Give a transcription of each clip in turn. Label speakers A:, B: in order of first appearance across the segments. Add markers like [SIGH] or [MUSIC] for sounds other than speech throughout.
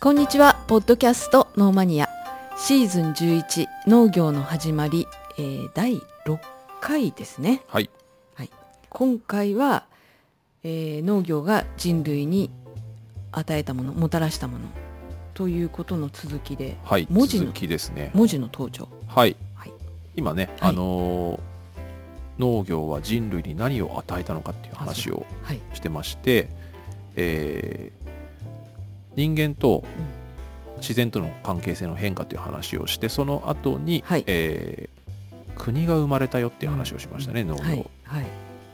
A: こんにちは、ポッドキャストノーマニアシーズン11農業の始まり、えー第6回ですね。
B: はい。
A: 今回は、えー農業が人類に与えたもの、もたらしたものということの続きで、
B: はい。
A: 文字の
B: 続きですね。
A: 文字の登場。
B: はい。
A: はい
B: 今ね、
A: はい
B: あのー農業は人類に何を与えたのかっていう話を
A: はい。
B: してまして、えー人間と自然との関係性の変化という話をしてその後に、
A: はい。
B: えー国が生まれたよっていう話をしましたね、農業、
A: はい。はい。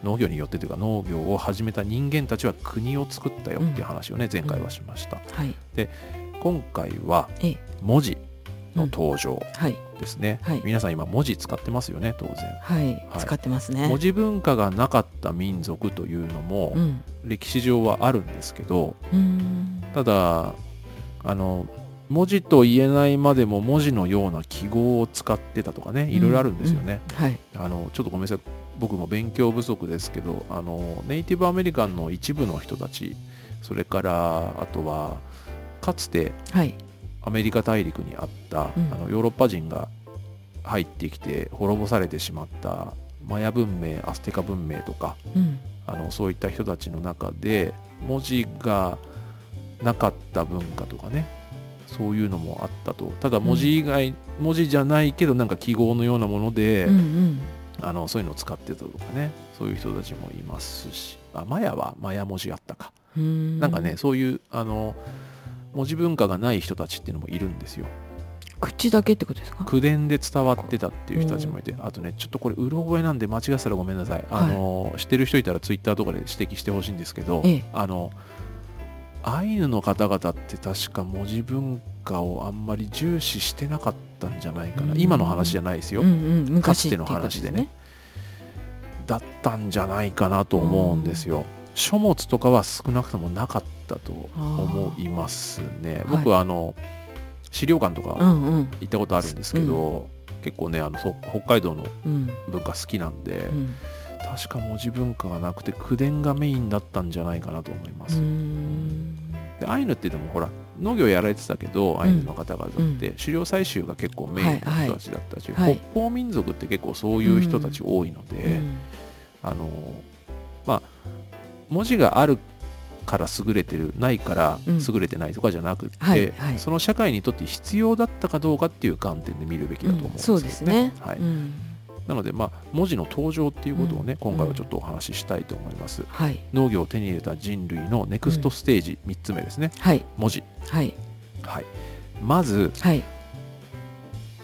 B: 農業によってというか農業を始めた人間たちは国を作ったよっていう話をね、前回はしました。
A: はい。
B: 今回は
A: ええ。
B: 文字の登場。
A: はい。
B: ですね、
A: はい
B: 皆さん今文字使ってますよね当然
A: はい。
B: はい
A: 使ってますね。
B: 文字文化がなかった民族というのも
A: うん。
B: 歴史上はあるんですけど
A: うーん。
B: ただあの文字と言えないまでも文字のような記号を使ってたとかねいろいろあるんですよね、
A: はい。
B: あのちょっとごめんなさい僕も勉強不足ですけどあのネイティブアメリカンの一部の人たちそれからあとはかつて
A: はい。
B: アメリカ大陸にあった、
A: うん。
B: あのヨーロッパ人が入ってきて滅ぼされてしまったマヤ文明アステカ文明とか
A: うん。
B: あのそういった人たちの中で文字がなかった文化とかねそういうのもあったと。ただ文字以外、文字じゃないけどなんか記号のようなもので、
A: うんうん。
B: あのそういうのを使ってたとかねそういう人たちもいますしあマヤはマヤ文字あったか、なんかねそういうあの文字文化がない人たちっていうのもいるんですよ。
A: 口だけってことですか？
B: 口伝で伝わってたっていう人たちもいて、あとねちょっとこれうろ覚えなんで間違ってたらごめんなさい、あの知ってる人いたらツイッターとかで指摘してほしいんですけど、
A: ええ。
B: あのアイヌの方々って確か文字文化をあんまり重視してなかったんじゃないかな、
A: うん。
B: 今の話じゃないですよ、
A: うんうん、昔
B: かつての話でね。だったんじゃないかなと思うんですよ、書物とかは少なくともなかったと思いますね。
A: ー。
B: 僕はあの、資料館とか
A: うんうん。
B: 行ったことあるんですけど、結構ねあのそ北海道の
A: うん。
B: 文化好きなんで、
A: うん。
B: 確か文字文化がなくて口伝がメインだったんじゃないかなと思います、でアイヌってでもほら農業やられてたけど、アイヌの方々って、
A: うん。
B: 狩猟採集が結構メインの人たちだったし、
A: はい。はい
B: 北方民族って結構そういう人たち多いので、
A: うん。
B: あのまあ文字があるから優れてるないから
A: うん。
B: 優れてないとかじゃなくって、
A: はいはい。
B: その社会にとって必要だったかどうかっていう観点で見るべきだと思うんですよ
A: そうですね。
B: はい。
A: うん。
B: なので、まあ、文字の登場っていうことをね、
A: うん。
B: 今回はちょっとお話ししたいと思います。
A: はい。
B: 農業を手に入れた人類のネクストステージ3つ目ですね、
A: はい。
B: 文字。
A: はい。
B: はい、まず
A: はい。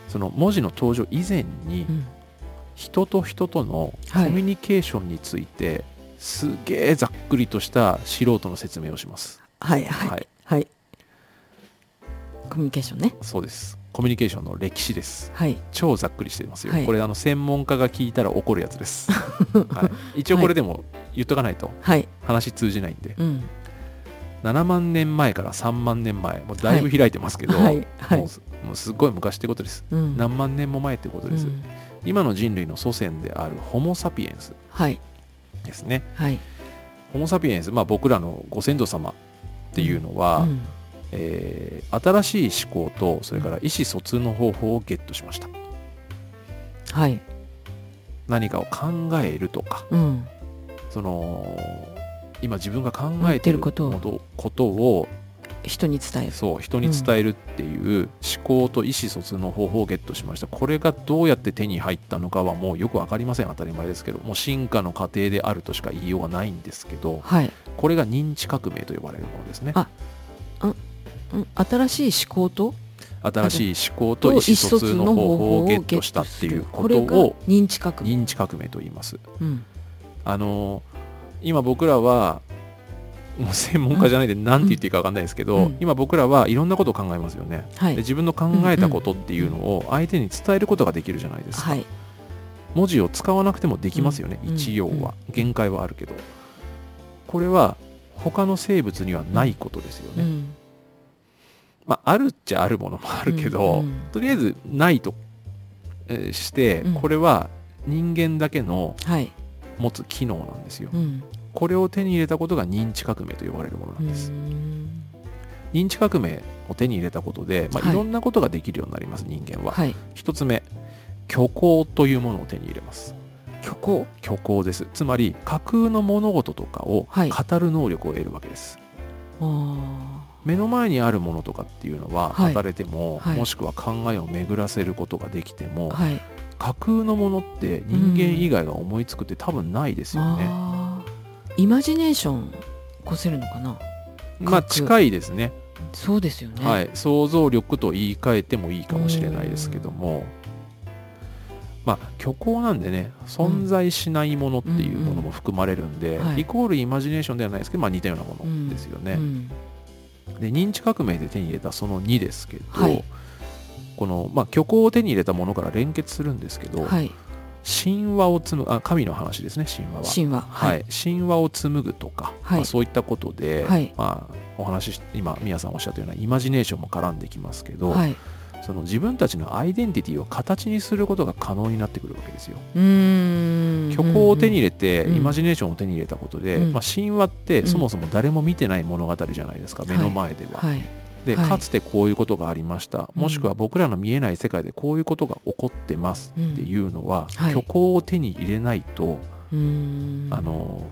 B: その文字の登場以前に
A: うん。
B: 人と人とのコ
A: はい
B: ミュニケーションについて、すげえざっくりとした素人の説明をします。
A: はいはいはい。コミュニケーションね。
B: そうです。コミュニケーションの歴史です。
A: はい。
B: 超ざっくりしてますよ。
A: はい。
B: これあの専門家が聞いたら怒るやつです。[LAUGHS] はい、一応これでも言っとかないと。
A: はい。
B: 話通じないんで。
A: うん。
B: 7万年前から3万年前もうだいぶ開いてますけど、
A: はい。はい。
B: もうすもうすっごい昔ってことです。
A: うん。
B: 何万年も前ってことです、
A: うん。
B: 今の人類の祖先であるホモ・サピエンス。
A: はい
B: ですね。
A: はい。
B: ホモ・サピエンス、まあ、僕らのご先祖様っていうのは、
A: うん。
B: えー新しい思考とそれから意思疎通の方法をゲットしました。
A: はい。
B: 何かを考えるとか
A: うん。
B: その今自分が考えてる
A: 思ってることを。
B: ことことを
A: 人に伝える。
B: そう人に伝えるっていう思考と意思疎通の方法をゲットしました。これがどうやって手に入ったのかはもうよく分かりません。当たり前ですけど。もう進化の過程であるとしか言いようがないんですけど。
A: はい。
B: これが認知革命と呼ばれるものですね。
A: あうん新しい思考と？
B: 新しい思考と意思疎通の方法をゲットしたっていうことを
A: 認知革命。
B: 認知革命と言います。
A: うん
B: あの今僕らはもう専門家じゃないんで何て言っていいか分かんないですけど、
A: うん。
B: 今僕らはいろんなことを考えますよね、
A: はい。
B: で自分の考えたことっていうのを相手に伝えることができるじゃないですか、
A: はい
B: 文字を使わなくてもできますよね、
A: うん。
B: 一応
A: うん。
B: は限界はあるけど。これは他の生物にはないことですよね、
A: うん。
B: まああるっちゃあるものもあるけど、
A: うん。
B: とりあえずないと、えーして
A: うん。
B: これは人間だけの
A: はい。
B: 持つ機能なんですよ、
A: うん
B: これを手に入れたことが認知革命と呼ばれるものなんです、
A: うん。
B: 認知革命を手に入れたことで、まあ、
A: はい。
B: いろんなことができるようになります人間は、
A: はい。
B: 一つ目虚構というものを手に入れます。
A: 虚構？
B: 虚構です。つまり架空の物事とかを
A: はい。
B: 語る能力を得るわけです、
A: あー。
B: 目の前にあるものとかっていうのは
A: はい。
B: 語れても、
A: はい。
B: もしくは考えを巡らせることができても、
A: はい。
B: 架空のものって人間以外が思いつくって多分ないですよね、
A: イマジネーション起こせるのかな？
B: まあ近いですね。
A: そうですよね。
B: はい、想像力と言い換えてもいいかもしれないですけども、まあ、虚構なんでね存在しないものっていうものも含まれるんで、
A: うん。うんはい。
B: イコールイマジネーションではないですけど、まあ、似たようなものですよね。
A: うん。
B: で認知革命で手に入れたその2ですけど、
A: はい。
B: この、まあ、虚構を手に入れたものから連結するんですけど、
A: はい
B: 神話を紡ぐあ神の話ですね神話は。
A: 神話。
B: はい、神話を紡ぐとか、
A: はい。
B: まあ、そういったことで、
A: はい。
B: まあ、お話しし今宮さんおっしゃったようなイマジネーションも絡んできますけど、
A: はい。
B: その自分たちのアイデンティティを形にすることが可能になってくるわけですよ。
A: うーん。
B: 虚構を手に入れて、
A: うん。
B: イマジネーションを手に入れたことで、
A: うん。
B: まあ、神話って
A: うん。
B: そもそも誰も見てない物語じゃないですか、目の前では。
A: はい
B: で
A: はい。
B: かつてこういうことがありました、
A: うん。
B: もしくは僕らの見えない世界でこういうことが起こってますっていうのは、
A: はい。
B: 虚構を手に入れないと、あの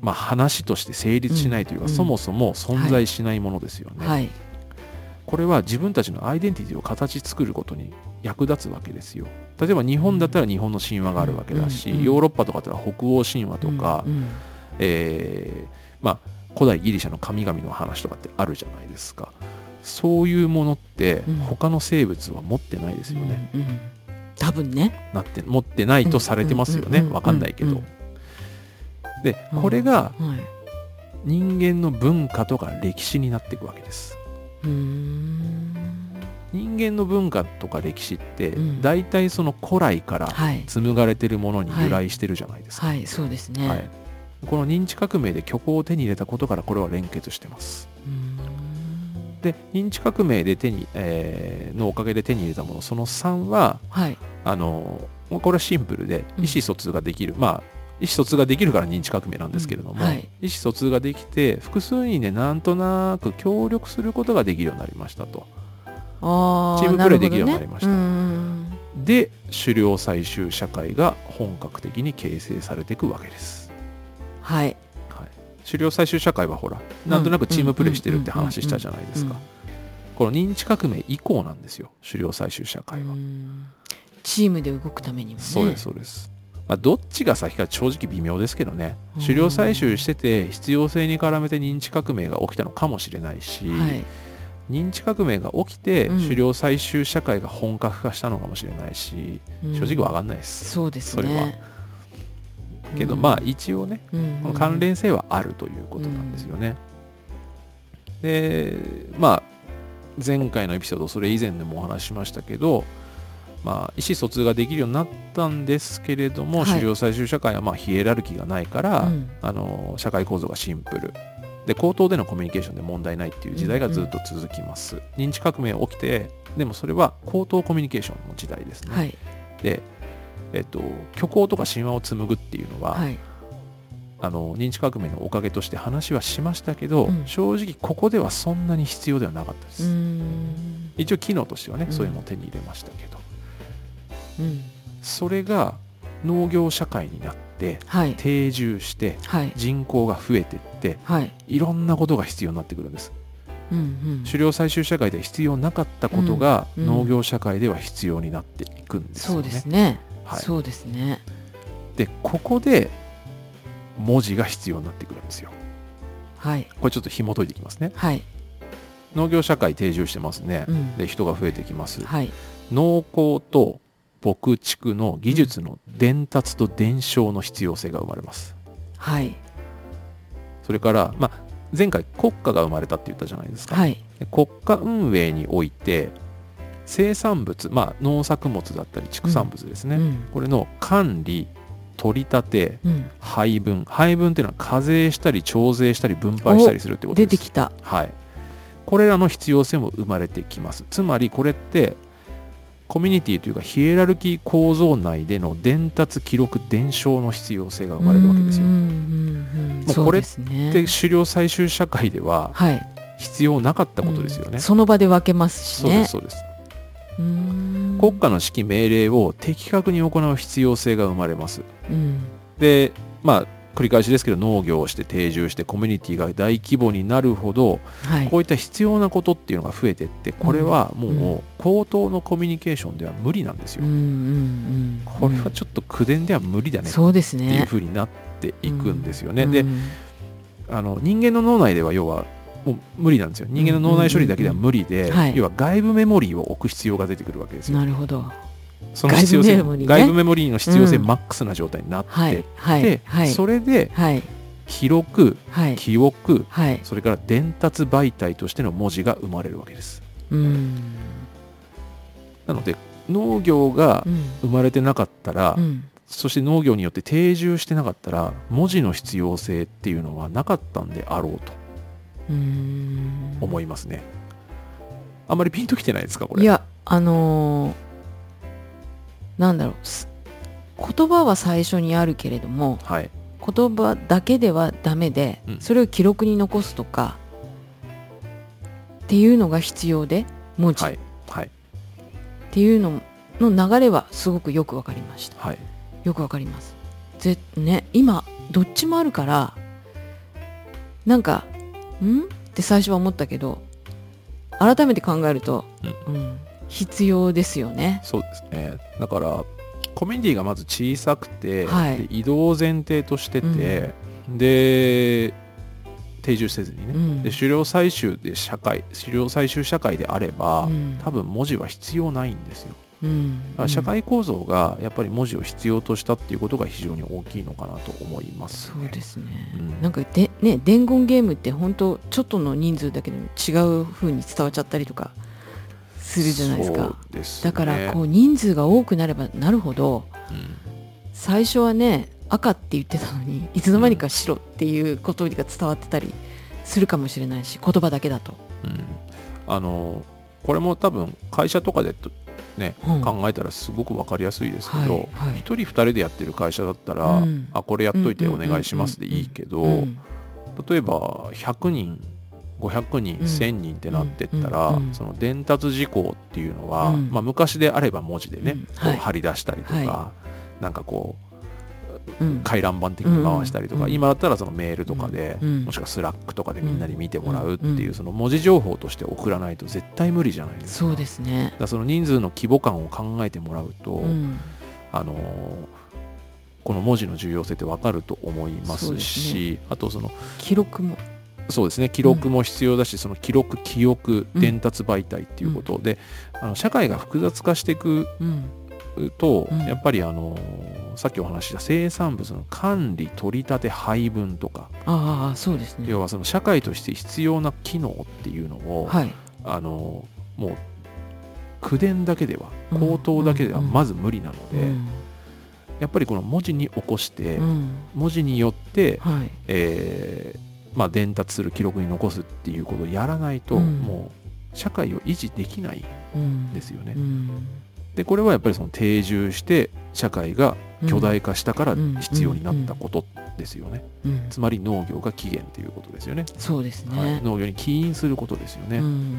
B: まあ、話として成立しないというか、
A: うん。
B: そもそも存在しないものですよね。
A: はい。
B: これは自分たちのアイデンティティを形作ることに役立つわけですよ。例えば日本だったら日本の神話があるわけだし、
A: うん。うん。
B: ヨーロッパとかだったら北欧神話とか、
A: うん。うん。
B: えーまあ、古代ギリシャの神々の話とかってあるじゃないですか。そういうものって
A: うん
B: 他の生物は持ってないですよね。
A: うんうん多分ね
B: なって持ってないとされてますよね。
A: うんうん
B: わかんないけど。
A: うん
B: でこれが
A: はい
B: 人間の文化とか歴史になっていくわけです。人間の文化とか歴史って
A: うん
B: 大体その古来から
A: はい
B: 紡がれてるものに由来してるじゃないですか。
A: はいそうですね
B: はいこの認知革命で虚構を手に入れたことからこれは連結してます。
A: うーん。
B: で認知革命で手に、えーのおかげで手に入れたものその3は
A: はい。
B: あのこれはシンプルで
A: うん。
B: 意思疎通ができる、まあ意思疎通ができるから認知革命なんですけれども、
A: うんはい。
B: 意思疎通ができて複数人でなんとなく協力することができるようになりましたと。
A: あ
B: チームプレーできるようになりました。
A: ねうん。
B: で狩猟採集社会が本格的に形成されていくわけです。
A: はい。
B: はい、狩猟採集社会はほらなんとなくチームプレーしてるって話したじゃないですか。
A: うん
B: この認知革命以降なんですよ狩猟採集社会は、
A: うん。チームで動くためにもね。
B: そうですそうです、まあ、どっちが先か正直微妙ですけどね。
A: うん。
B: 狩猟採集してて必要性に絡めて認知革命が起きたのかもしれないし、
A: はい。
B: 認知革命が起きて
A: うん。
B: 狩猟採集社会が本格化したのかもしれないし、
A: うん。
B: 正直わかんないです、
A: そうです
B: それは。
A: ね
B: けど
A: うん。
B: まあ一応ね
A: うん。
B: この関連性はあるということなんですよね。でまあ前回のエピソードそれ以前でもお話ししましたけど、まあ、意思疎通ができるようになったんですけれども、
A: はい。
B: 狩猟採集社会はまあヒエラルキーがないから、
A: うん。
B: あの社会構造がシンプル。で口頭でのコミュニケーションで問題ないっていう時代がずっと続きます、認知革命起きてでもそれは口頭コミュニケーションの時代ですね、
A: はい。
B: で、えっと、虚構とか神話を紡ぐっていうのは、
A: はい。
B: あの認知革命のおかげとして話はしましたけど、
A: うん。
B: 正直ここではそんなに必要ではなかったです、一応機能としてはね、
A: うん。
B: そういうのを手に入れましたけど。
A: うん。
B: それが農業社会になって
A: はい。
B: 定住して
A: はい。
B: 人口が増えてって
A: はい。
B: いろんなことが必要になってくるんです。
A: うんうん。
B: 狩猟採集社会で必要なかったことが、
A: うん。うん。
B: 農業社会では必要になっていくんですよね。
A: そうですね
B: はい、
A: そうですね。
B: でここで文字が必要になってくるんですよ。
A: はい。
B: これちょっと紐解いていきますね。
A: はい。
B: 農業社会定住してますね、
A: うん。
B: で人が増えてきます。
A: はい。
B: 農耕と牧畜の技術の伝達と伝承の必要性が生まれます。
A: はい。
B: それから、まあ、前回国家が生まれたって言ったじゃないですか、
A: はい。
B: で国家運営において生産物、まあ、農作物だったり畜産物ですね、
A: うん。
B: これの管理取り立て
A: うん。
B: 配分。配分っていうのは課税したり徴税したり分配したりするってことです。
A: 出てきた。
B: はい、これらの必要性も生まれてきます。つまりこれってコミュニティというかヒエラルキー構造内での伝達記録伝承の必要性が生まれるわけですよ。
A: うんうんうん
B: もうこれ
A: そうですね。
B: で狩猟採集社会では
A: はい。
B: 必要なかったことですよね。
A: うん。その場で分けますしね。
B: そうですそうです。国家の指揮命令を的確に行う必要性が生まれます。
A: うん。
B: でまあ繰り返しですけど農業をして定住してコミュニティが大規模になるほど
A: はい。
B: こういった必要なことっていうのが増えてってこれはも
A: う
B: 口頭のコミュニケーションでは無理なんですよ。
A: うん。うんうん
B: これはちょっと口伝では無理だね。っ
A: そうです
B: ていう
A: ね
B: ふうになっていくんですよね。で
A: うん。
B: あの人間の脳内では要はもう無理なんですよ。人間の脳内処理だけでは無理で、要は外部メモリーを置く必要が出てくるわけですよ。
A: なるほど。
B: その必要性
A: 外部メモリーね。
B: 外部メモリーの必要性
A: うん。
B: マックスな状態になって、
A: はいはい
B: で、
A: はい。
B: それで
A: はい。
B: 記録
A: はい。
B: 記憶
A: はい。
B: それから伝達媒体としての文字が生まれるわけです。
A: うん。
B: なので農業が
A: うん。
B: 生まれてなかったら、
A: うん。
B: そして農業によって定住してなかったら文字の必要性っていうのはなかったんであろうと。
A: うん
B: 思いますね。あんまりピンときてないですかこれ？
A: いやあのーなんだろうす言葉は最初にあるけれども
B: はい。
A: 言葉だけではダメで、
B: うん
A: それを記録に残すとかっていうのが必要で文字っ
B: はい。はい。
A: ていうのの流れはすごくよくわかりました
B: はい。
A: よくわかりますぜね今どっちもあるからなんかん？って最初は思ったけど改めて考えると、うん。必要ですよね。
B: そうですね。だから、コミュニティがまず小さくて、
A: はい。
B: で移動を前提としてて、で、定住せずにね、
A: うん。
B: で狩猟採集で社会狩猟採集社会であれば、
A: うん。
B: 多分文字は必要ないんですよ
A: うん。
B: 社会構造がやっぱり文字を必要としたっていうことが非常に大きいのかなと思います、
A: そうですね、
B: うん。
A: なんかでね伝言ゲームって本当ちょっとの人数だけでも違う風に伝わっちゃったりとかするじゃないです
B: そ
A: か
B: うですね。
A: だからこう人数が多くなればなるほど
B: うん。
A: 最初はね赤って言ってたのにいつの間にか白っていうことが伝わってたりするかもしれないし言葉だけだと、
B: うん。あのこれも多分会社とかでとね、
A: うん。
B: 考えたらすごく分かりやすいですけど、
A: はいはい。
B: 1人2人でやってる会社だったら、
A: うん。
B: あこれやっといてお願いしますでいいけど、
A: うん。
B: 例えば100人500人、
A: うん。
B: 1000人ってなってったら、
A: うんうん
B: その伝達事項っていうのは、
A: うん。
B: まあ、昔であれば文字でね、
A: うん。
B: こ
A: はい。
B: う貼り出したりとか、
A: は
B: なんかこう
A: うん
B: 回覧板的に回したりとか、
A: うん。
B: 今だったらそのメールとかで、
A: うん。
B: もしくは Slack とかでみんなに見てもらうっていう、
A: うん。
B: その文字情報として送らないと絶対無理じゃないですか。
A: そうですね。
B: だその人数の規模感を考えてもらうと、
A: うん。
B: あのーこの文字の重要性ってわかると思いますしあとその
A: 記録も。
B: そうですね。記録も必要だし、その記録記憶
A: うん
B: 伝達媒体っていうことで、あの社会が複雑化していく
A: うん。
B: と、
A: うん。
B: やっぱりあのさっきお話しした生産物の管理取り立て配分とか、
A: ああそうですね。
B: 要はその社会として必要な機能っていうのを、
A: はい。
B: あのもう口伝だけでは
A: うん
B: 口頭だけではまず無理なので、
A: うん。
B: やっぱりこの文字に起こして、
A: うん。
B: 文字によって、
A: はい。
B: えーまあ、伝達する記録に残すっていうことをやらないと、
A: うん。
B: もう社会を維持できない
A: うん
B: んですよね。
A: うん。
B: でこれはやっぱりその定住して社会が巨大化したから
A: うん
B: 必要になったことですよね。
A: うん
B: つまり農業が起源ということですよね。
A: そうです
B: はい、
A: ね
B: 農業に起因することですよね。
A: うん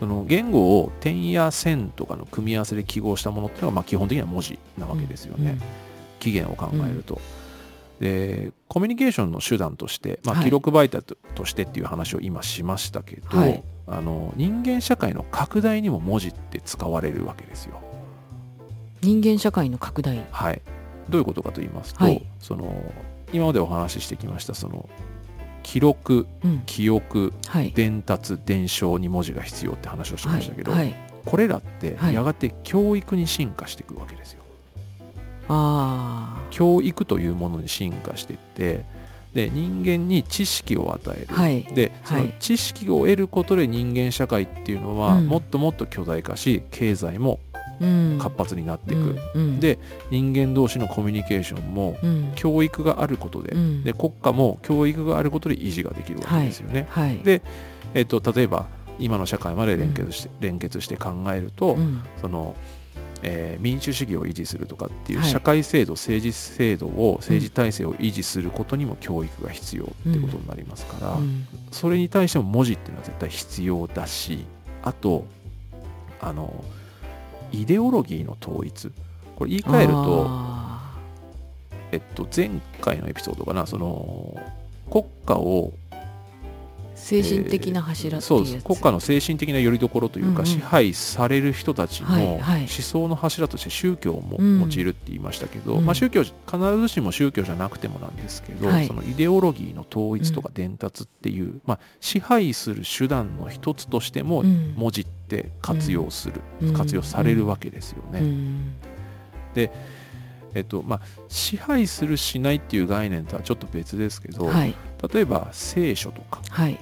B: その言語を点や線とかの組み合わせで記号したものっていうのはまあ基本的には文字なわけですよね。起源を考えると。でコミュニケーションの手段として、まあ、
A: はい
B: 記録媒体ととしてっていう話を今しましたけど、
A: はい
B: あの人間社会の拡大にも文字って使われるわけですよ。
A: 人間社会の拡大。
B: はい、どういうことかと言いますと、
A: はい。
B: その今までお話ししてきましたその記録
A: うん。
B: 記憶
A: はい。
B: 伝達伝承に文字が必要って話をしましたけど、
A: はい。はい。
B: これらって
A: はい。
B: やがて教育に進化していくわけですよ。
A: あ
B: 教育というものに進化していってで人間に知識を与える、
A: あはい。
B: でそ
A: はい。
B: の知識を得ることで人間社会っていうのは
A: うん。
B: もっともっと巨大化し経済も
A: うん
B: 活発になっていく、
A: うん。うん。
B: で人間同士のコミュニケーションも
A: うん。
B: 教育があることで,、
A: うん。
B: で国家も教育があることで維持ができるわけですよね。
A: はい。
B: でえっと例えば今の社会まで連結して,、連結して考えると、
A: うん。
B: そのえー民主主義を維持するとかっていう
A: はい。
B: 社会制度、政治制度を政治体制を維持することにも教育が必要ってことになりますから、
A: うん。
B: それに対しても文字っていうのは絶対必要だしあとあのイデオロギーの統一。これ言い換えると、
A: あ
B: えっと、前回のエピソードかな。その国家を
A: ー精神的な柱っていやつ、
B: そううです。国家の精神的な拠り所というか、
A: うんうん。
B: 支配される人たちの思想の柱として宗教も
A: うん。
B: 用いるって言いましたけど、
A: うん。
B: まあ、宗教必ずしも宗教じゃなくてもなんですけど、
A: はい。
B: そのイデオロギーの統一とか伝達っていう、まあ、支配する手段の一つとしても
A: うん。
B: 文字って活用する、
A: うん。
B: 活用されるわけですよね。
A: うん。
B: えっとまあ、支配するしないっていう概念とはちょっと別ですけど、
A: はい。
B: 例えば聖書とか
A: はい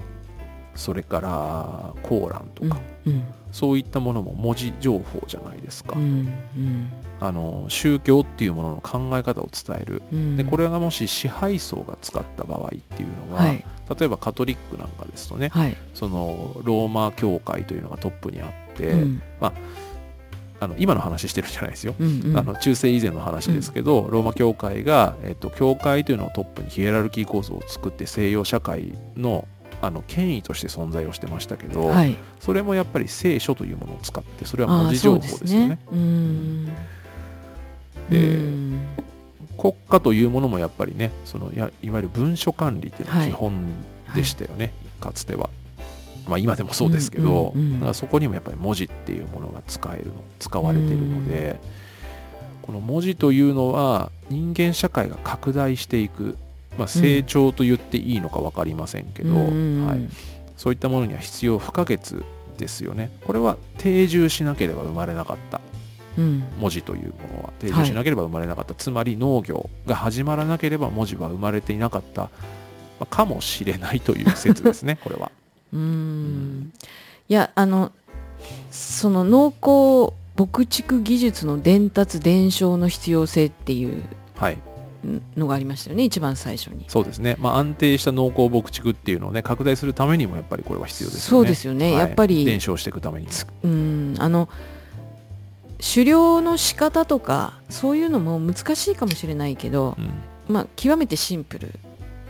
B: それからコーランとか、
A: うん
B: そういったものも文字情報じゃないですか、
A: うんうん。
B: あの宗教っていうものの考え方を伝える。
A: うん。
B: でこれがもし支配層が使った場合っていうのは、
A: はい。
B: 例えばカトリックなんかですとね
A: はい。
B: そのローマ教会というのがトップにあって、
A: うん。
B: あの今の話してるんじゃないですよ、
A: うんうん。
B: あの中世以前の話ですけど、ローマ教会が、えっと、教会というのをトップにヒエラルキー構造を作って西洋社会のあの権威として存在をしてましたけど、
A: はい。
B: それもやっぱり聖書というものを使ってそれは文字情報ですよね。
A: うん。
B: で
A: うん。
B: 国家というものもやっぱりねそのやいわゆる文書管理っていうのが基本でしたよね、かつては。まあ今でもそうですけど、そこにもやっぱり文字っていうものが使えるの使われているので、この文字というのは人間社会が拡大していく、まあ、成長と言っていいのか分かりませんけど、
A: うん。
B: はい、そういったものには必要不可欠ですよね。これは定住しなければ生まれなかった。
A: うん。
B: 文字というものは。定住しなければ生まれなかった、つまり農業が始まらなければ文字は生まれていなかった、まあかもしれないという説ですね [LAUGHS] これは。
A: うん。いやあのその農耕牧畜技術の伝達伝承の必要性っていう
B: はい
A: のがありましたよね一番最初に。
B: そうですね、まあ、安定した農耕牧畜っていうのをね拡大するためにもやっぱりこれは必要ですよね。
A: そうですよね
B: はい
A: やっぱり
B: 伝承していくためにも。
A: うんあの狩猟の仕方とかそういうのも難しいかもしれないけど、
B: うん、
A: まあ、極めてシンプル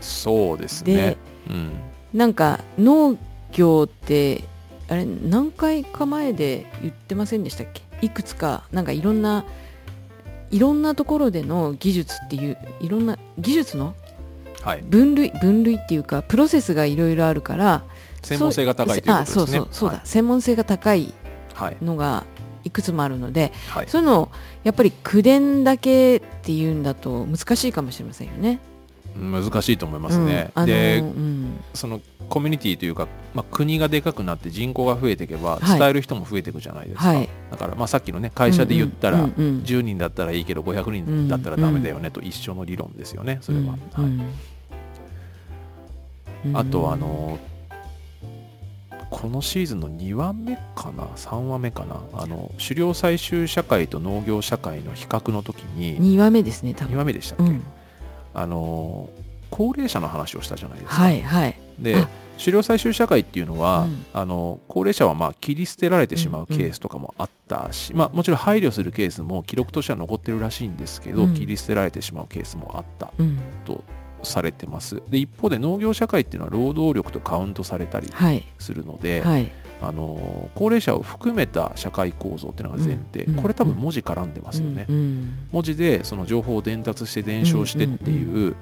B: そうです
A: で
B: ね。うん、
A: なんか農業ってあれ何回か前で言ってませんでしたっけ？いくつかなんかいろんないろんなところでの技術っていういろんな技術の
B: はい、
A: 分類分類っていうかプロセスがいろいろあるから
B: 専門性が高いということですね。
A: あそうそうそうだ、専門性が高い
B: はい、
A: のがいくつもあるので
B: はい、
A: そうい。うのをやっぱり口伝だけっていうんだと難しいかもしれませんよね。
B: 難しいと思いますね。
A: うん
B: で
A: うん。
B: そのコミュニティというか、まあ、国がでかくなって人口が増えていけば
A: はい。
B: 伝える人も増えていくじゃないですか、
A: はい。
B: だからまあさっきのね会社で言ったら
A: うんうんうん
B: 10人だったらいいけど500人だったらダメだよねと一緒の理論ですよねそれは、あとあのこのシーズンの2話目かな？3話目かな？あの狩猟採集社会と農業社会の比較の時に
A: 2話目ですね多
B: 2
A: 分。
B: 話目でしたっけ、
A: うん、
B: あの高齢者の話をしたじゃないですか、
A: はいはい。
B: で
A: あ。
B: 狩猟採集社会っていうのは、
A: うん。
B: あの高齢者はまあ切り捨てられてしまうケースとかもあったし、まあ、もちろん配慮するケースも記録としては残ってるらしいんですけど、
A: うん。
B: 切り捨てられてしまうケースもあった
A: うん。
B: とされてます。で一方で農業社会っていうのは労働力とカウントされたり
A: はい。
B: するので、
A: はい
B: あの高齢者を含めた社会構造っていうのが前提、
A: うん
B: これ多分文字絡んでますよね、文字でその情報を伝達して伝承してっていう、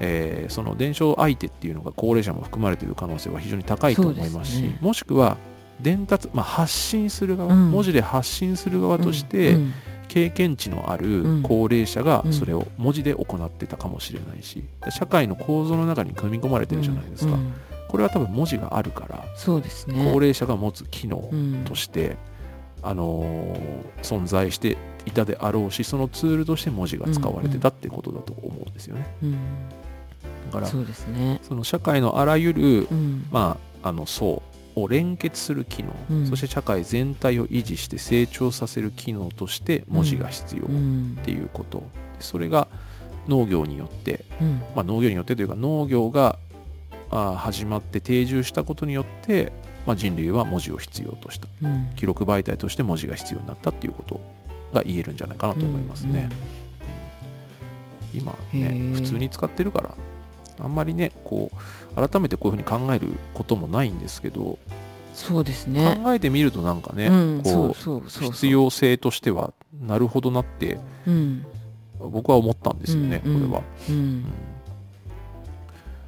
B: えーその伝承相手っていうのが高齢者も含まれている可能性は非常に高いと思いますし
A: ね。
B: もしくは伝達、まあ、発信する側、
A: うん。
B: 文字で発信する側として、
A: うん
B: 経験値のある
A: うん。
B: 高齢者が
A: うん
B: それを文字で行ってたかもしれないし社会の構造の中に組み込まれてるじゃないですか、
A: うんうん
B: これは多分文字があるから
A: そうですね。
B: 高齢者が持つ機能
A: うん。
B: として、あのー存在していたであろうしそのツールとして文字が使われてたってことだと思うんですよね。
A: うん。
B: だから
A: そうですね。
B: その社会のあらゆる、
A: うん。
B: まあ、あの層を連結する機能、
A: うん。
B: そして社会全体を維持して成長させる機能として文字が必要っ
A: うん。
B: ていうこと、それが農業によって、
A: うん。
B: まあ、農業によってというか農業が始まって定住したことによってまあ、人類は文字を必要とした。
A: うん。
B: 記録媒体として文字が必要になったっていうことが言えるんじゃないかなと思いますね、今
A: へ
B: ね
A: ー。
B: 普通に使ってるからあんまりねこう改めてこういうふうに考えることもないんですけど、
A: そうですね。
B: 考えてみるとなんかね、
A: うん
B: こ
A: そう
B: 必要性としてはなるほどなって
A: うん。
B: 僕は思ったんですよね、
A: うんうん
B: これは、
A: うん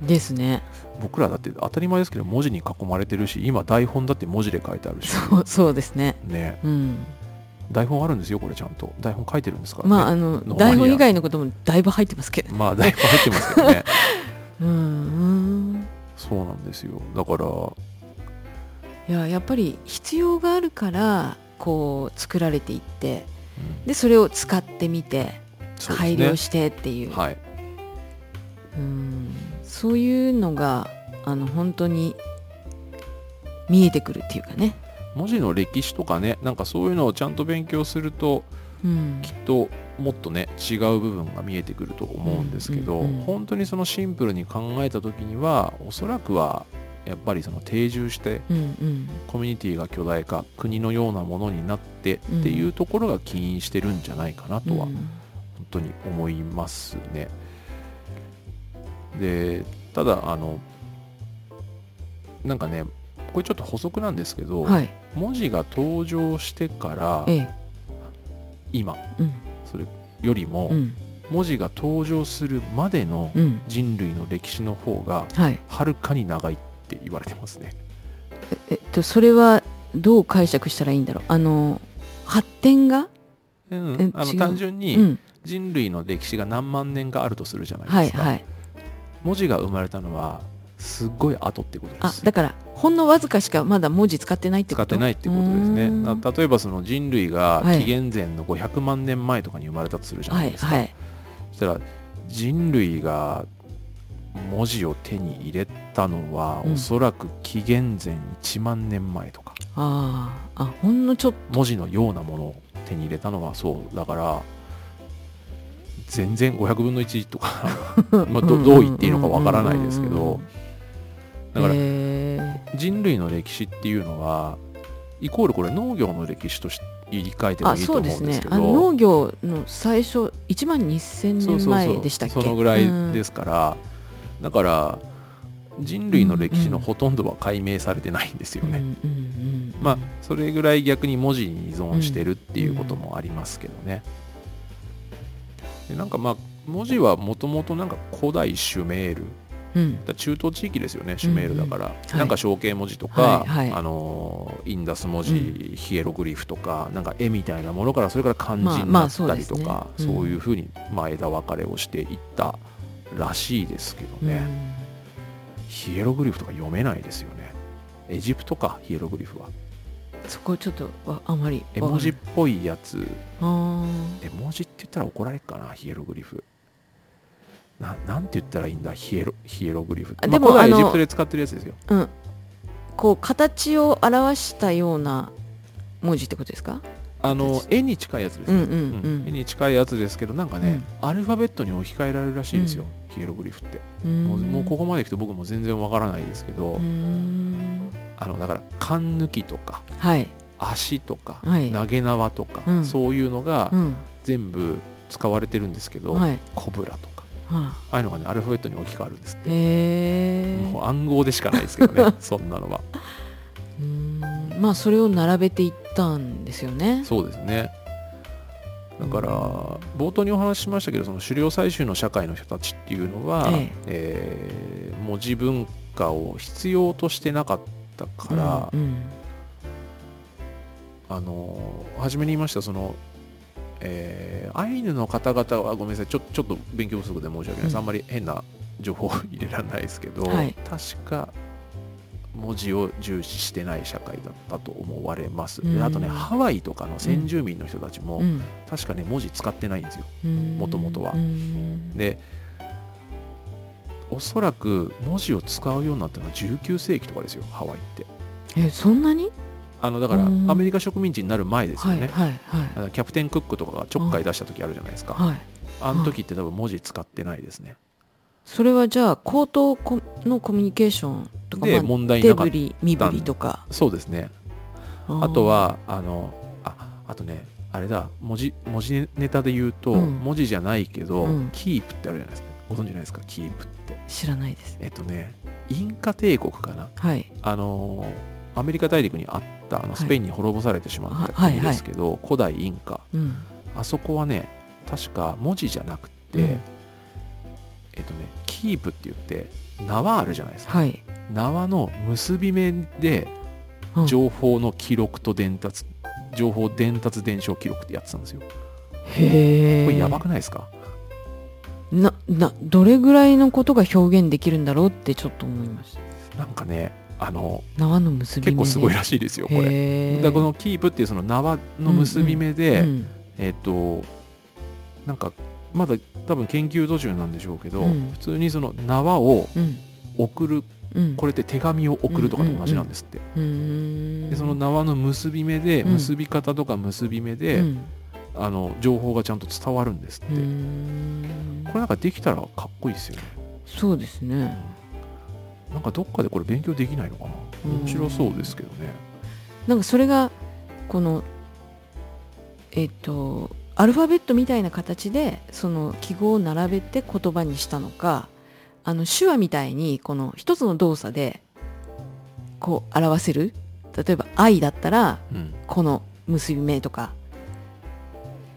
B: うん。
A: ですね
B: 僕らだって当たり前ですけど文字に囲まれてるし今台本だって文字で書いてあるし。
A: そうそうですね。
B: ね。
A: うん。
B: 台本あるんですよこれちゃんと。台本書いてるんですからね。
A: まああの
B: の
A: 台本以外のこともだいぶ入ってますけど
B: まあ台本入ってますけどね。[LAUGHS]
A: うん。うん
B: そうなんですよ。だから
A: いややっぱり必要があるからこう作られていって
B: うん。
A: でそれを使ってみて改良してっていう。
B: ねはい。
A: うんそういうのがあの本当に見えてくるっていうかね、
B: 文字の歴史とかねなんかそういうのをちゃんと勉強すると
A: うん。
B: きっともっとね違う部分が見えてくると思うんですけど、
A: うんうんうん。
B: 本当にそのシンプルに考えた時にはおそらくはやっぱりその定住して
A: うんうん。
B: コミュニティが巨大化国のようなものになってっていうところが起因してるんじゃないかなとは
A: うん。
B: 本当に思いますね。でただあのなんかねこれちょっと補足なんですけど、
A: はい。
B: 文字が登場してから
A: ええ。
B: 今
A: うん。
B: それよりも
A: うん。
B: 文字が登場するまでの
A: うん。
B: 人類の歴史の方が
A: はい。
B: はるかに長いって言われてますね。
A: えっとそれはどう解釈したらいいんだろう？あの発展が？
B: うんあの単純
A: う
B: に
A: ん。
B: 人類の歴史が何万年かあるとするじゃないですか。
A: はいはい
B: 文字が生まれたのはすっごい後ってことです。
A: あだからほんのわずかしかまだ文字使ってないってこと？
B: 使ってないってことですね。例えばその人類が
A: はい。
B: 紀元前の500万年前とかに生まれたとするじゃな
A: はいい
B: ですか、
A: はい
B: そしたら人類が文字を手に入れたのは、
A: うん。
B: おそらく紀元前1万年前とか。
A: あー。あほんのちょっ
B: 文字のようなものを手に入れたのはそうだから全然500分の1とか [LAUGHS] まあどどう言っていいのかわからないですけどだから
A: へ
B: 人類の歴史っていうのはイコールこれ農業の歴史として言い換えてもいいと思うんですけど
A: あの農業の最初1万2000年前でしたっけ？
B: そのぐらいですから、だから人類の歴史のほとんどは解明されてないんですよね、
A: うんうんうん。
B: まあそれぐらい逆に文字に依存してるっていうこともありますけどね、でなんかまあ文字はもともとなんか古代シュメール。
A: うん。
B: だ中東地域ですよねシュメールだから、
A: い。
B: なんか象形文字とか、
A: はいはい。
B: あのーインダス文字、ヒエログリフとかなんか絵みたいなものからそれから漢字
A: まあ
B: になったりとか、
A: ねうん
B: そういうふうに、まあ、枝分かれをしていったらしいですけどね、ヒエログリフとか読めないですよね。エジプトかヒエログリフは。
A: うんそこちょっとわあまり
B: 絵文字っぽいやつ。絵文字って言ったら怒られるかな？ヒエログリフ。ななんて言ったらいいんだ？ヒエロヒエログリフ
A: でも
B: 古代エ
A: あの
B: ジプトで使ってるやつですよ。
A: うん。こう形を表したような文字ってことですか？
B: あの絵に近いやつですよ、
A: うんうん
B: うん。絵に近いやつですけどなんかね、アルファベットに置き換えられるらしいですよ、ヒエログリフって、
A: うん。
B: もうもうここまで来て僕も全然わからないですけど、あのだから勘抜きとか
A: はい。
B: 足とか、
A: はい。
B: 投げ縄とか、
A: うん。
B: そういうのが
A: うん。
B: 全部使われてるんですけど、
A: はい。
B: コブラとか。
A: は
B: あ。あいうのがねアルファベットに置き換わるんですって、もう暗号でしかないですけどね [LAUGHS] そんなのは。
A: うーん。まあそれを並べていったんですよね。
B: そうですね。だから冒頭にお話ししましたけどその狩猟採集の社会の人たちっていうのは、
A: え
B: え。ー文字文化を必要としてなかったから、
A: うんうん
B: あの初めに言いましたその、えーアイヌの方々はごめんなさいちょちょっと勉強不足で申し訳ないです、
A: うん。
B: あんまり変な情報を入れられないですけど、
A: はい。
B: 確か文字を重視してない社会だったと思われます、
A: うん。
B: であとねハワイとかの先住民の人たちも、
A: うん。
B: 確かね文字使ってないんですよ。
A: うん。
B: 元々は。
A: うん。
B: でおそらく文字を使うようになったのは19世紀とかですよハワイって。
A: えそんなに？
B: あのだから
A: うん。
B: アメリカ植民地になる前ですよね、
A: はいはいはい。
B: キャプテンクックとかがちょっかい出した時あるじゃないですか、
A: はい
B: あの時って多分文字使ってないですね。
A: それはじゃあ口頭このコミュニケーションととか、
B: で問題なかっ
A: 振り身振りとか。
B: そうですね。あとはあのああとねあれだ。文字文字ネタで言うと、
A: うん。
B: 文字じゃないけど、
A: うん。
B: キープってあるじゃないですかご存知ないですか？キープって。
A: 知らないです。
B: えっとねインカ帝国かな？
A: はい。
B: あのアメリカ大陸にあったあの
A: はい。
B: スペインに滅ぼされてしまった
A: はい
B: 国ですけど、古代インカ。
A: うん。
B: あそこはね確か文字じゃなくて、
A: うん。
B: えっとねキープって言って縄あるじゃないですか、
A: はい。
B: 縄の結び目で
A: うん。
B: 情報の記録と伝達、情報伝達伝承記録ってやってたんですよ。
A: へえ
B: これやばくないですか、
A: ななどれぐらいのことが表現できるんだろうってちょっと思いました。
B: なんかねあの
A: 縄の結び目で。
B: 結構すごいらしいですよこれ。だこのキープっていうその縄の結び目で、
A: うん。
B: えっ、となんかまだ多分研究途中なんでしょうけど、
A: うん。
B: 普通にその縄を
A: うん。
B: 送る
A: うん。
B: これって手紙を送るとかと同じなんですって、
A: うーん。
B: でその縄の結び目で
A: うん。
B: 結び方とか結び目で、
A: うん
B: あの情報がちゃんと伝わるんですって、これなんかできたらかっこいいですよね。
A: そうですね。
B: なんかどっかでこれ勉強できないのかな。
A: うん
B: 面白そうですけどね。
A: なんかそれがこのえっ、とアルファベットみたいな形でその記号を並べて言葉にしたのかあの手話みたいにこの一つの動作でこう表せる。例えば「愛」だったら
B: うん。
A: この結び目とか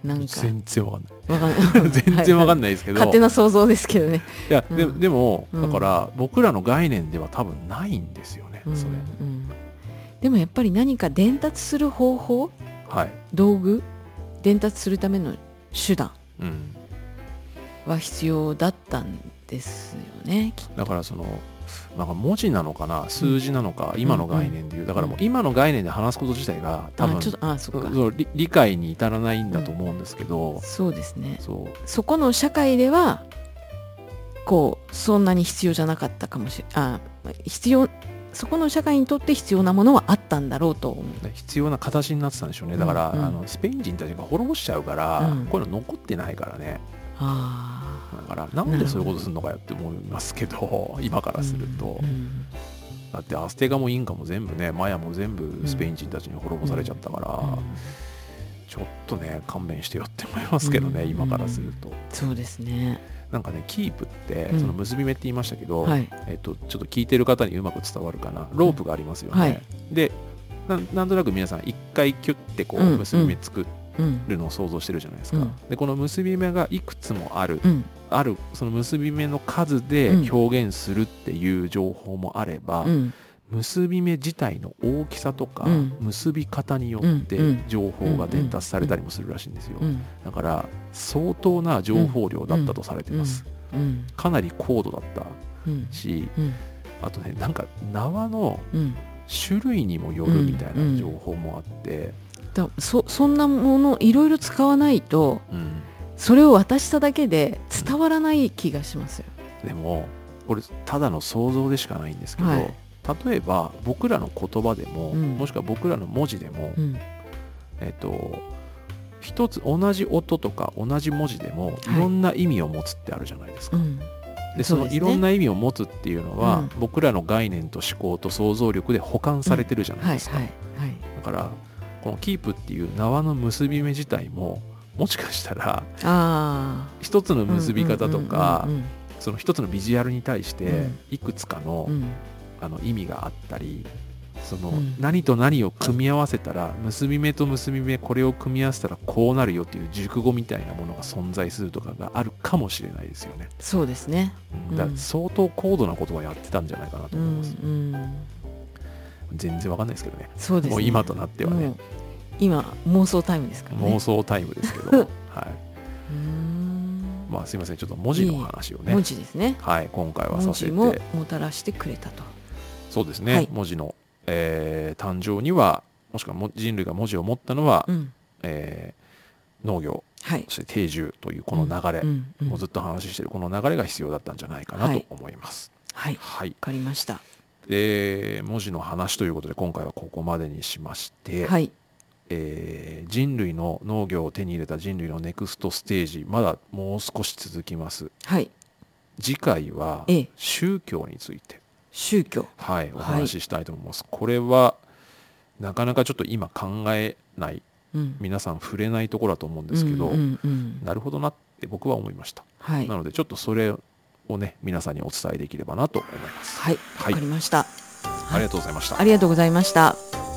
A: なんか。
B: 全然わかんない。
A: わかんない。[LAUGHS]
B: 全然わかん
A: ない
B: ですけど、
A: 勝手な想像ですけどね。
B: いや、で
A: うん。
B: でも、
A: うん。
B: だから僕らの概念では多分ないんですよね、
A: うん
B: それ。
A: うん。でもやっぱり何か伝達する方法？
B: はい、
A: 道具？伝達するための手段？
B: うん、
A: は必要だったんですよね
B: だからそのなんか文字なのかな数字なのか、今の概念でいう。だからもう今の概念で話すこと自体が多分
A: とあちょっとあそっか。
B: そう理理解に至らないんだと思うんですけど、
A: そうですね。
B: そう。
A: そこの社会ではこうそんなに必要じゃなかったかもしれあ必要そこの社会にとって必要なものはあったんだろうと思う。
B: ね必要な形になってたんでしょうね。だから、
A: うんうん。
B: あのスペイン人たちが滅ぼしちゃうから、
A: うん。
B: こういうの残ってないからね。
A: あ
B: だからなんでそういうことするのかよって思いますけど [LAUGHS] 今か
A: あ
B: らすると、
A: うん
B: だってアステカもインカも全部ねマヤも全部スペイン人たちに滅ぼされちゃったから、
A: うん。
B: ちょっとね勘弁してよって思いますけどね、
A: うん。
B: 今からすると。
A: そうですね。
B: なんかねキープって
A: うん。
B: その結び目って言いましたけど、
A: はい。
B: えっと、ちょっと聞いてる方にうまく伝わるかな。ロープがありますよね、
A: はい。
B: でなんなんとなく皆さん一回キュッてこう
A: うん。
B: 結び目作
A: うん
B: るのを想像してるじゃないですか、
A: うん。
B: でこの結び目がいくつもある。
A: うん。
B: あるその結び目の数で
A: うん。
B: 表現するっていう情報もあれば、
A: うん。
B: 結び目自体の大きさとか、
A: うん。
B: 結び方によって情報が伝達されたりもするらしいんですよ、
A: うん。
B: だから相当な情報量だったとされてます、
A: うん。
B: かなり高度だった
A: うん。
B: し
A: うん。
B: あとねなんか縄の
A: うん。
B: 種類にもよるみたいな情報もあって、
A: だそそんなものいろいろ使わないと
B: うん。
A: それを渡しただけで伝わらない気がしますよ。
B: でもこれただの想像でしかないんですけど、
A: はい。
B: 例えば僕らの言葉でも、
A: うん。
B: もしくは僕らの文字でも、
A: うん。
B: えっと一つ同じ音とか同じ文字でも
A: はい。
B: いろんな意味を持つってあるじゃないですか。
A: うん。
B: でそのいろんな意味を持つっていうのは、
A: うん。
B: 僕らの概念と思考と想像力で保管されてるじゃないですか。だからこのキープっていう縄の結び目自体ももしかしたら
A: あ
B: 一つの
A: あ。
B: 結び方とか
A: うん
B: その一つのビジュアルに対して
A: うん
B: いくつかの,、あの意味があったりその
A: うん
B: 何と何を組み合わせたら結び目と結び目これを組み合わせたらこうなるよっていう熟語みたいなものが存在するとかがあるかもしれないですよね。
A: そうですね。
B: うんだ相当高度なことはやってたんじゃないかなと
A: う
B: 思います。
A: んうん。
B: 全然わかんないですけどね。
A: そうですね。
B: もう今となってはね
A: もう今妄想タイムですからね。
B: 妄想タイムですけど、[LAUGHS] はい。まあすいませんちょっと文字の話をね
A: 文字ですね。
B: はい今回は
A: 文
B: させて
A: 字ももたらしてくれたと。
B: そうですね、
A: はい
B: 文字の、えー誕生にはもしくはも人類が文字を持ったのは、
A: うん。
B: えー農業
A: はい
B: そ。して定住というこの流れ、
A: うんうん
B: もうずっと話してるこの流れが必要だったんじゃないかなと思います。
A: はい。わ
B: はい、
A: かりました。
B: で文字の話ということで今回はここまでにしまして、
A: はい。
B: えー人類の農業を手に入れた人類のネクストステージまだもう少し続きます。
A: はい。
B: 次回は
A: ええ
B: 宗教について
A: 宗教
B: はい、お話ししたいと思います。これはなかなかちょっと今考えない
A: うん
B: 皆さん触れないところだと思うんですけど、なるほどなって僕は思いました。
A: はい
B: なのでちょっとそれをね皆さんにお伝えできればなと思います。
A: はいわ
B: はい
A: かりました、
B: ありがとうございました
A: あ。りがとうございました